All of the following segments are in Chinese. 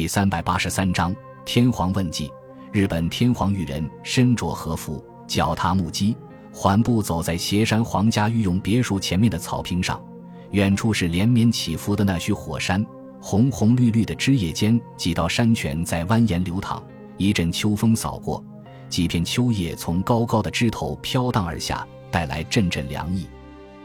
第三百八十三章天皇问计。日本天皇裕仁身着和服，脚踏木屐，缓步走在斜山皇家御用别墅前面的草坪上。远处是连绵起伏的那须火山，红红绿绿的枝叶间，几道山泉在蜿蜒流淌。一阵秋风扫过，几片秋叶从高高的枝头飘荡而下，带来阵阵凉意。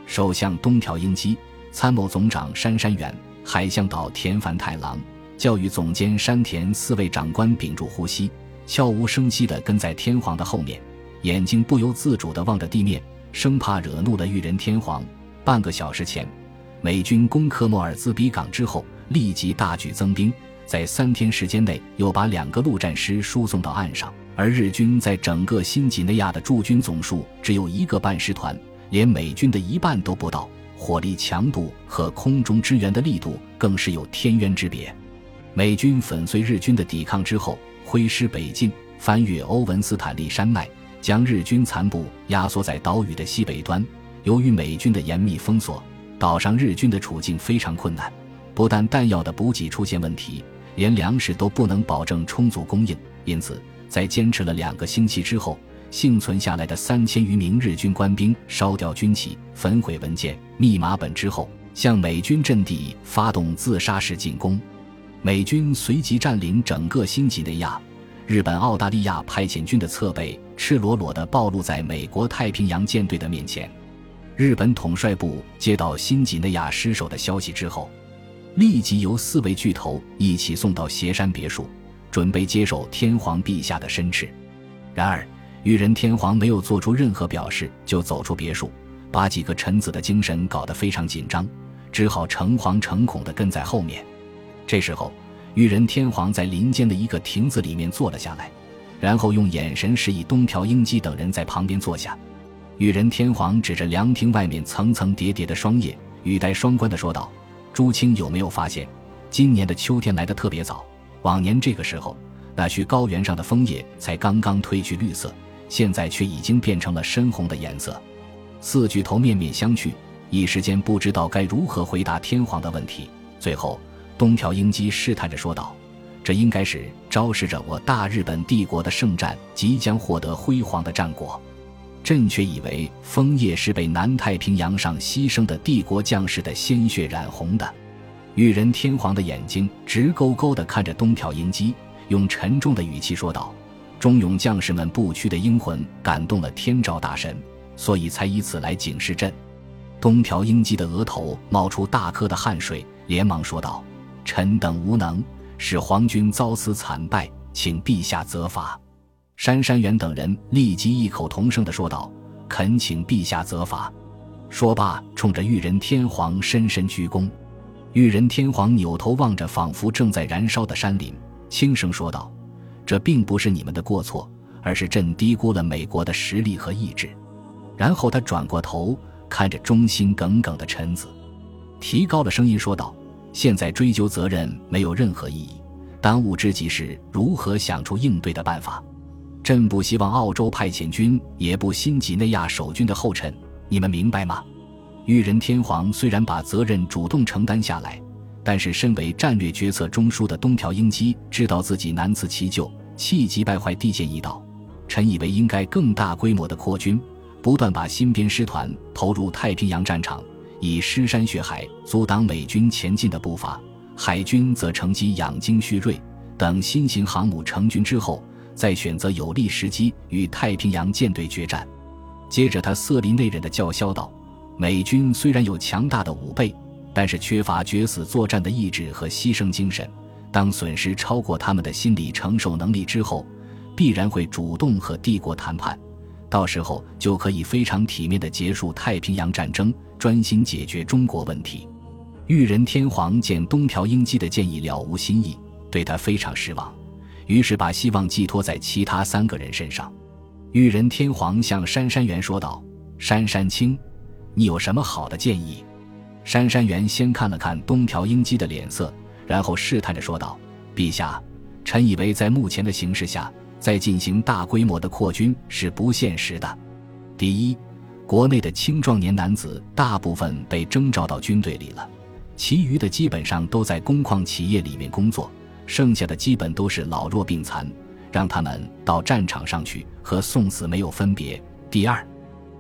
首相东条英机、参谋总长杉山远、海向岛田繁太郎。教育总监山田四位长官屏住呼吸，悄无声息地跟在天皇的后面，眼睛不由自主地望着地面，生怕惹怒了裕仁天皇。半个小时前，美军攻克莫尔兹比港之后，立即大举增兵，在三天时间内又把两个陆战师输送到岸上。而日军在整个新几内亚的驻军总数只有一个半师团，连美军的一半都不到，火力强度和空中支援的力度更是有天渊之别。美军粉碎日军的抵抗之后，挥师北进，翻越欧文斯坦利山脉，将日军残部压缩在岛屿的西北端。由于美军的严密封锁，岛上日军的处境非常困难，不但弹药的补给出现问题，连粮食都不能保证充足供应。因此，在坚持了两个星期之后，幸存下来的三千余名日军官兵烧掉军旗、焚毁文件、密码本之后，向美军阵地发动自杀式进攻。美军随即占领整个新几内亚，日本、澳大利亚派遣军的侧背赤裸裸地暴露在美国太平洋舰队的面前。日本统帅部接到新几内亚失守的消息之后，立即由四位巨头一起送到斜山别墅，准备接受天皇陛下的申斥。然而，裕仁天皇没有做出任何表示，就走出别墅，把几个臣子的精神搞得非常紧张，只好诚惶诚恐地跟在后面。这时候，裕仁天皇在林间的一个亭子里面坐了下来，然后用眼神示意东条英机等人在旁边坐下。裕仁天皇指着凉亭外面层层叠叠的霜叶，语带双关的说道：“朱清有没有发现，今年的秋天来得特别早？往年这个时候，那须高原上的枫叶才刚刚褪去绿色，现在却已经变成了深红的颜色。”四巨头面面相觑，一时间不知道该如何回答天皇的问题。最后。东条英机试探着说道：“这应该是昭示着我大日本帝国的圣战即将获得辉煌的战果。朕却以为枫叶是被南太平洋上牺牲的帝国将士的鲜血染红的。”裕仁天皇的眼睛直勾勾地看着东条英机，用沉重的语气说道：“忠勇将士们不屈的英魂感动了天照大神，所以才以此来警示朕。”东条英机的额头冒出大颗的汗水，连忙说道。臣等无能，使皇军遭此惨败，请陛下责罚。杉山远等人立即异口同声地说道：“恳请陛下责罚。”说罢，冲着裕仁天皇深深鞠躬。裕仁天皇扭头望着仿佛正在燃烧的山林，轻声说道：“这并不是你们的过错，而是朕低估了美国的实力和意志。”然后他转过头，看着忠心耿耿的臣子，提高了声音说道。现在追究责任没有任何意义，当务之急是如何想出应对的办法。朕不希望澳洲派遣军也不新几内亚守军的后尘，你们明白吗？裕仁天皇虽然把责任主动承担下来，但是身为战略决策中枢的东条英机知道自己难辞其咎，气急败坏地建议道：“臣以为应该更大规模的扩军，不断把新编师团投入太平洋战场。”以尸山血海阻挡美军前进的步伐，海军则乘机养精蓄锐，等新型航母成军之后，再选择有利时机与太平洋舰队决战。接着，他色厉内荏地叫嚣道：“美军虽然有强大的武备，但是缺乏决死作战的意志和牺牲精神。当损失超过他们的心理承受能力之后，必然会主动和帝国谈判。”到时候就可以非常体面地结束太平洋战争，专心解决中国问题。裕仁天皇见东条英机的建议了无新意，对他非常失望，于是把希望寄托在其他三个人身上。裕仁天皇向杉山元说道：“杉山清，你有什么好的建议？”杉山元先看了看东条英机的脸色，然后试探着说道：“陛下，臣以为在目前的形势下。”再进行大规模的扩军是不现实的。第一，国内的青壮年男子大部分被征召到军队里了，其余的基本上都在工矿企业里面工作，剩下的基本都是老弱病残，让他们到战场上去和送死没有分别。第二，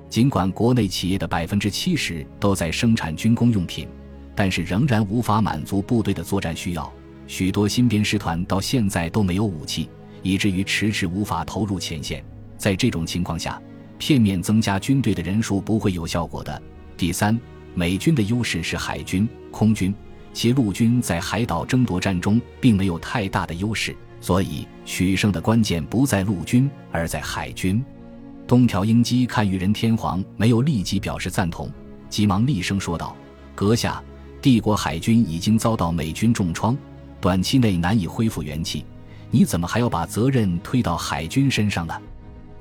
尽管国内企业的百分之七十都在生产军工用品，但是仍然无法满足部队的作战需要。许多新编师团到现在都没有武器，以至于迟迟无法投入前线。在这种情况下，片面增加军队的人数不会有效果的。第三，美军的优势是海军、空军，其陆军在海岛争夺战中并没有太大的优势，所以取胜的关键不在陆军，而在海军。东条英机看裕仁天皇没有立即表示赞同，急忙厉声说道：“阁下，帝国海军已经遭到美军重创，短期内难以恢复元气，你怎么还要把责任推到海军身上呢？”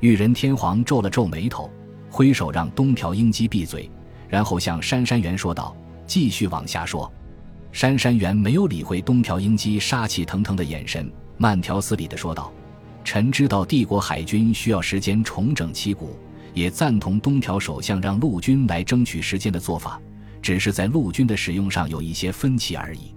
裕仁天皇皱了皱眉头，挥手让东条英机闭嘴，然后向杉山元说道：“继续往下说。”杉山元没有理会东条英机杀气腾腾的眼神，慢条斯理地说道。臣知道帝国海军需要时间重整旗鼓，也赞同东条首相让陆军来争取时间的做法，只是在陆军的使用上有一些分歧而已。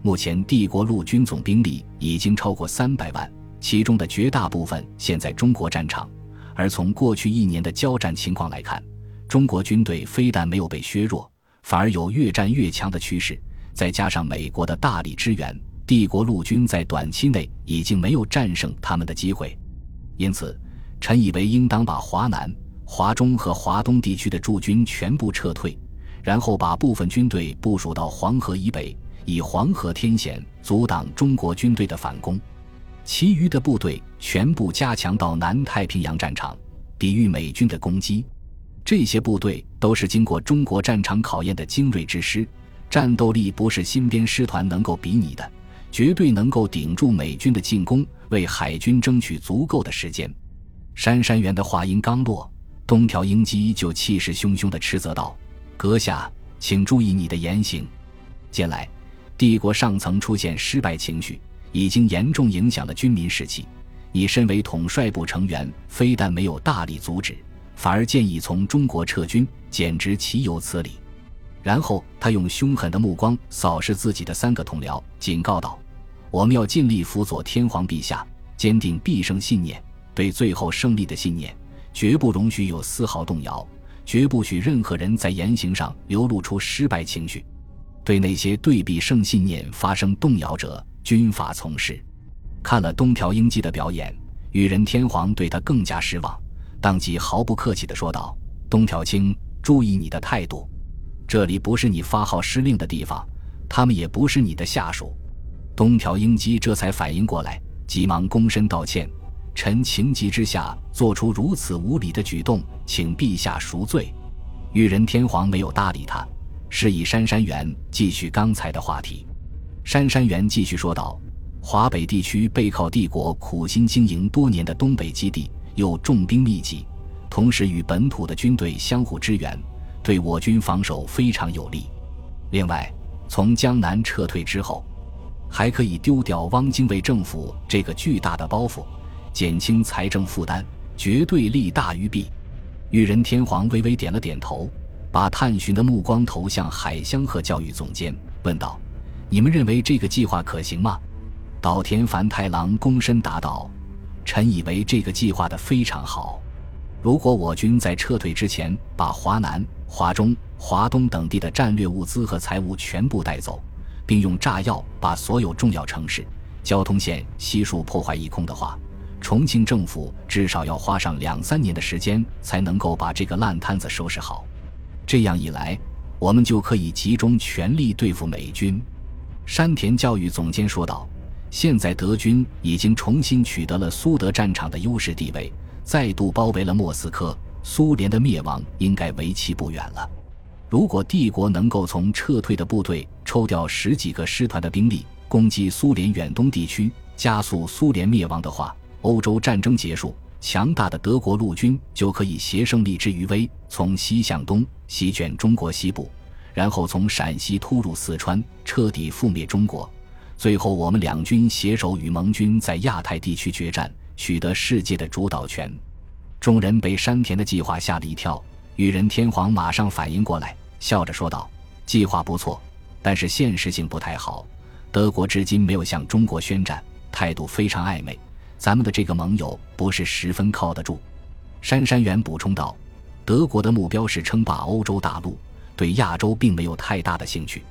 目前帝国陆军总兵力已经超过三百万，其中的绝大部分现在中国战场。而从过去一年的交战情况来看，中国军队非但没有被削弱，反而有越战越强的趋势。再加上美国的大力支援。帝国陆军在短期内已经没有战胜他们的机会，因此，臣以为应当把华南、华中和华东地区的驻军全部撤退，然后把部分军队部署到黄河以北，以黄河天险阻挡中国军队的反攻；其余的部队全部加强到南太平洋战场，抵御美军的攻击。这些部队都是经过中国战场考验的精锐之师，战斗力不是新编师团能够比拟的。绝对能够顶住美军的进攻，为海军争取足够的时间。杉山元的话音刚落，东条英机就气势汹汹地斥责道：“阁下，请注意你的言行。近来，帝国上层出现失败情绪，已经严重影响了军民士气。你身为统帅部成员，非但没有大力阻止，反而建议从中国撤军，简直岂有此理！”然后他用凶狠的目光扫视自己的三个同僚，警告道。我们要尽力辅佐天皇陛下，坚定必胜信念。对最后胜利的信念，绝不容许有丝毫动摇，绝不许任何人在言行上流露出失败情绪。对那些对必胜信念发生动摇者，军法从事。看了东条英机的表演，裕仁天皇对他更加失望，当即毫不客气地说道：“东条卿，注意你的态度，这里不是你发号施令的地方，他们也不是你的下属。”东条英机这才反应过来，急忙躬身道歉：“臣情急之下做出如此无礼的举动，请陛下赎罪。”裕仁天皇没有搭理他，示意杉山元继续刚才的话题。杉山元继续说道：“华北地区背靠帝国苦心经营多年的东北基地，又重兵密集，同时与本土的军队相互支援，对我军防守非常有利。另外，从江南撤退之后。”还可以丢掉汪精卫政府这个巨大的包袱，减轻财政负担，绝对利大于弊。裕仁天皇微微点了点头，把探寻的目光投向海香和教育总监，问道：“你们认为这个计划可行吗？”岛田繁太郎躬身答道：“臣以为这个计划的非常好。如果我军在撤退之前把华南、华中、华东等地的战略物资和财物全部带走。”并用炸药把所有重要城市、交通线悉数破坏一空的话，重庆政府至少要花上两三年的时间才能够把这个烂摊子收拾好。这样一来，我们就可以集中全力对付美军。山田教育总监说道：“现在德军已经重新取得了苏德战场的优势地位，再度包围了莫斯科，苏联的灭亡应该为期不远了。”如果帝国能够从撤退的部队抽调十几个师团的兵力攻击苏联远东地区，加速苏联灭亡的话，欧洲战争结束，强大的德国陆军就可以携胜利之余威，从西向东席卷中国西部，然后从陕西突入四川，彻底覆灭中国。最后，我们两军携手与盟军在亚太地区决战，取得世界的主导权。众人被山田的计划吓了一跳，裕仁天皇马上反应过来。笑着说道：“计划不错，但是现实性不太好。德国至今没有向中国宣战，态度非常暧昧。咱们的这个盟友不是十分靠得住。”杉山元补充道：“德国的目标是称霸欧洲大陆，对亚洲并没有太大的兴趣。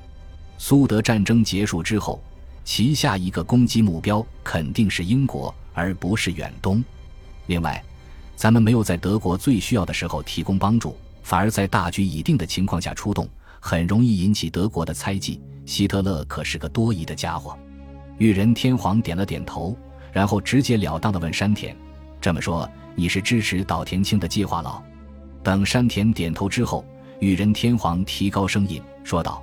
苏德战争结束之后，其下一个攻击目标肯定是英国，而不是远东。另外，咱们没有在德国最需要的时候提供帮助，反而在大局已定的情况下出动，很容易引起德国的猜忌。希特勒可是个多疑的家伙。”裕仁天皇点了点头，然后直截了当地问山田：“这么说？”你是支持岛田清的计划了？等山田点头之后，裕仁天皇提高声音说道：“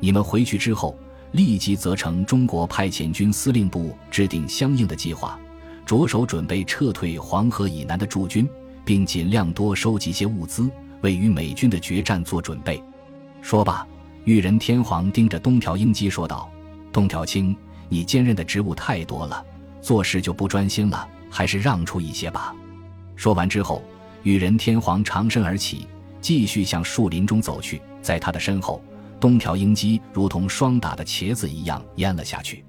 你们回去之后，立即责成中国派遣军司令部制定相应的计划，着手准备撤退黄河以南的驻军，并尽量多收集些物资，为与美军的决战做准备。”说罢，裕仁天皇盯着东条英机说道：“东条清，你兼任的职务太多了，做事就不专心了，还是让出一些吧。”说完之后，羽人天皇长身而起，继续向树林中走去。在他的身后，东条英机如同霜打的茄子一样蔫了下去。